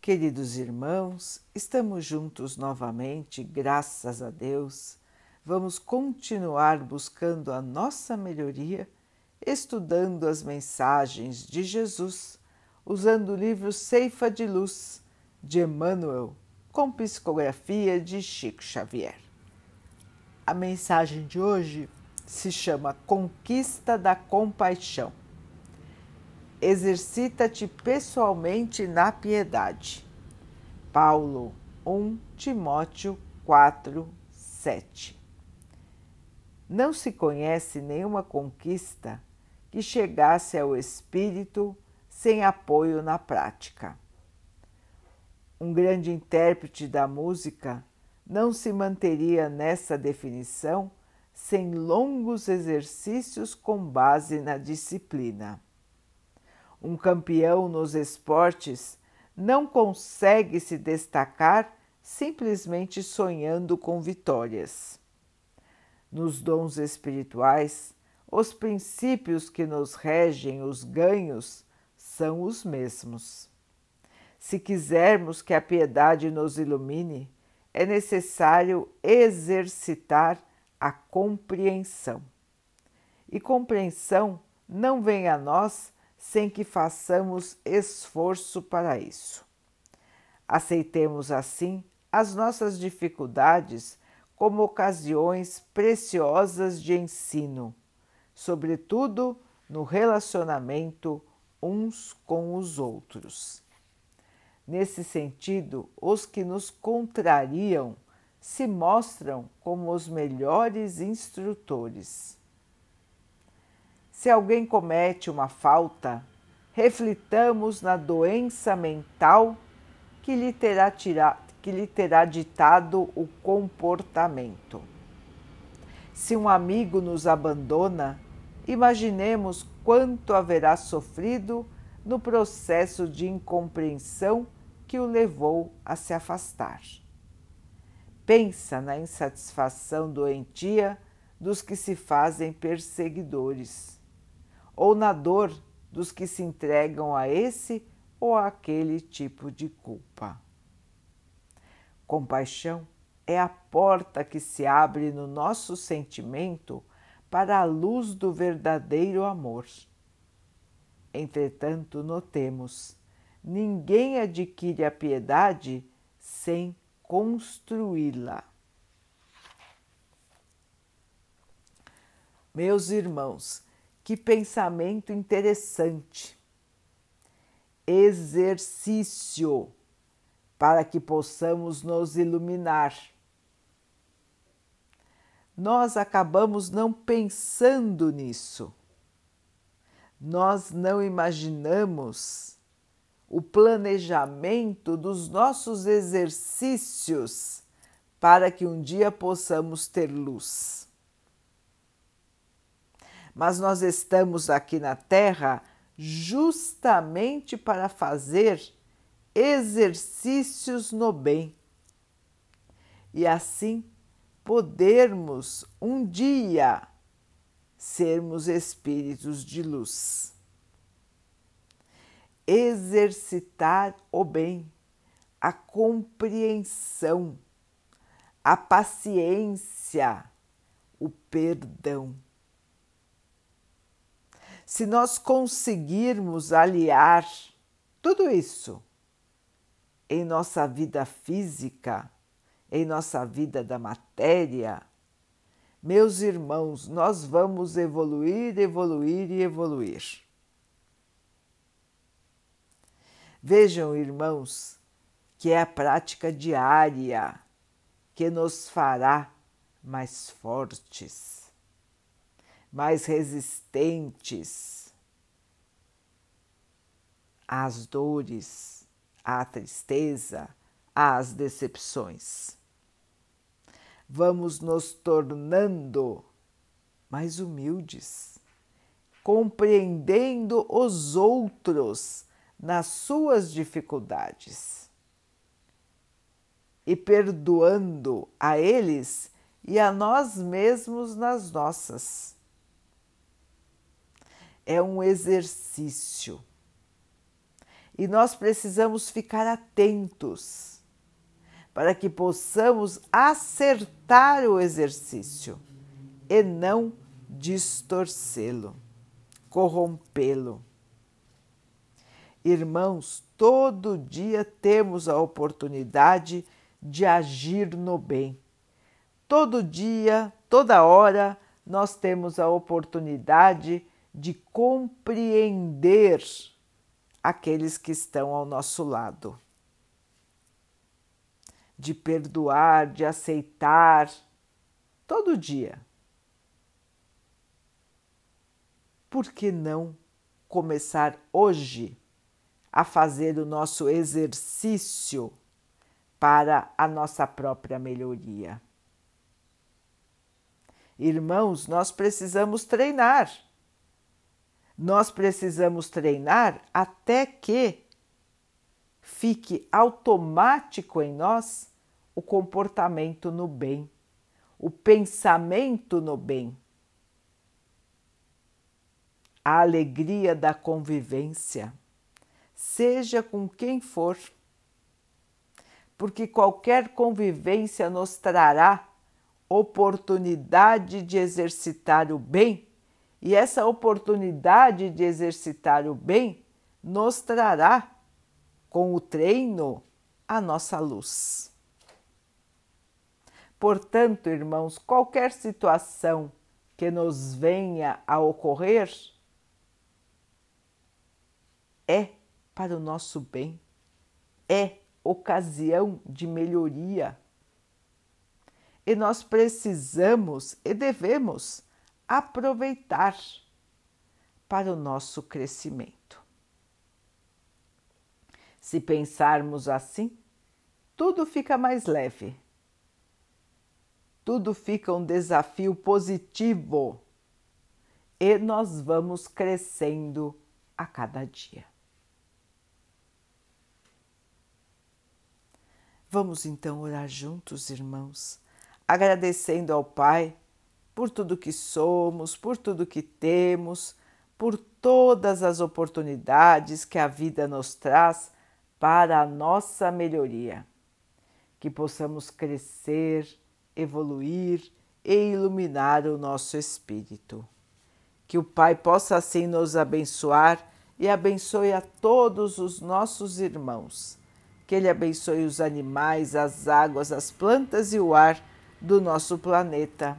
Queridos irmãos, estamos juntos novamente, graças a Deus. Vamos continuar buscando a nossa melhoria, estudando as mensagens de Jesus, usando o livro Ceifa de Luz de Emmanuel, com psicografia de Chico Xavier. A mensagem de hoje se chama Conquista da Compaixão exercita-te pessoalmente na piedade. Paulo 1 Timóteo 4, 7. Não se conhece nenhuma conquista que chegasse ao espírito sem apoio na prática. Um grande intérprete da música não se manteria nessa definição sem longos exercícios com base na disciplina. Um campeão nos esportes não consegue se destacar simplesmente sonhando com vitórias. Nos dons espirituais, os princípios que nos regem os ganhos são os mesmos. Se quisermos que a piedade nos ilumine, é necessário exercitar a compreensão. E compreensão não vem a nós sem que façamos esforço para isso. Aceitemos assim as nossas dificuldades como ocasiões preciosas de ensino, sobretudo no relacionamento uns com os outros. Nesse sentido, os que nos contrariam se mostram como os melhores instrutores. Se alguém comete uma falta, reflitamos na doença mental que lhe terá, tira, que lhe terá ditado o comportamento. Se um amigo nos abandona, imaginemos quanto haverá sofrido no processo de incompreensão que o levou a se afastar. Pensa na insatisfação doentia dos que se fazem perseguidores ou na dor dos que se entregam a esse ou aquele tipo de culpa. Compaixão é a porta que se abre no nosso sentimento para a luz do verdadeiro amor. Entretanto, notemos, ninguém adquire a piedade sem construí-la. Meus irmãos, que pensamento interessante! Exercício para que possamos nos iluminar. Nós acabamos não pensando nisso. Nós não imaginamos o planejamento dos nossos exercícios para que um dia possamos ter luz mas nós estamos aqui na Terra justamente para fazer exercícios no bem e assim podermos um dia sermos espíritos de luz. Exercitar o bem, a compreensão, a paciência, o perdão se nós conseguirmos aliar tudo isso em nossa vida física, em nossa vida da matéria, meus irmãos, nós vamos evoluir, evoluir e evoluir. Vejam, irmãos, que é a prática diária que nos fará mais fortes mais resistentes às dores, à tristeza, às decepções. Vamos nos tornando mais humildes, compreendendo os outros nas suas dificuldades e perdoando a eles e a nós mesmos nas nossas é um exercício. e nós precisamos ficar atentos para que possamos acertar o exercício e não distorcê-lo, corrompê-lo. Irmãos, todo dia temos a oportunidade de agir no bem. Todo dia, toda hora, nós temos a oportunidade de compreender aqueles que estão ao nosso lado, de perdoar, de aceitar, todo dia. Por que não começar hoje a fazer o nosso exercício para a nossa própria melhoria? Irmãos, nós precisamos treinar nós precisamos treinar até que fique automático em nós o comportamento no bem, o pensamento no bem, a alegria da convivência, seja com quem for, porque qualquer convivência nos trará oportunidade de exercitar o bem e essa oportunidade de exercitar o bem nos trará, com o treino, a nossa luz. Portanto, irmãos, qualquer situação que nos venha a ocorrer é para o nosso bem, é ocasião de melhoria. E nós precisamos e devemos aproveitar para o nosso crescimento. Se pensarmos assim, tudo fica mais leve, tudo fica um desafio positivo e nós vamos crescendo a cada dia. Vamos então orar juntos, irmãos, agradecendo ao Pai por tudo que somos, por tudo que temos, por todas as oportunidades que a vida nos traz para a nossa melhoria. Que possamos crescer, evoluir e iluminar o nosso espírito. Que o Pai possa assim nos abençoar e abençoe a todos os nossos irmãos. Que Ele abençoe os animais, as águas, as plantas e o ar do nosso planeta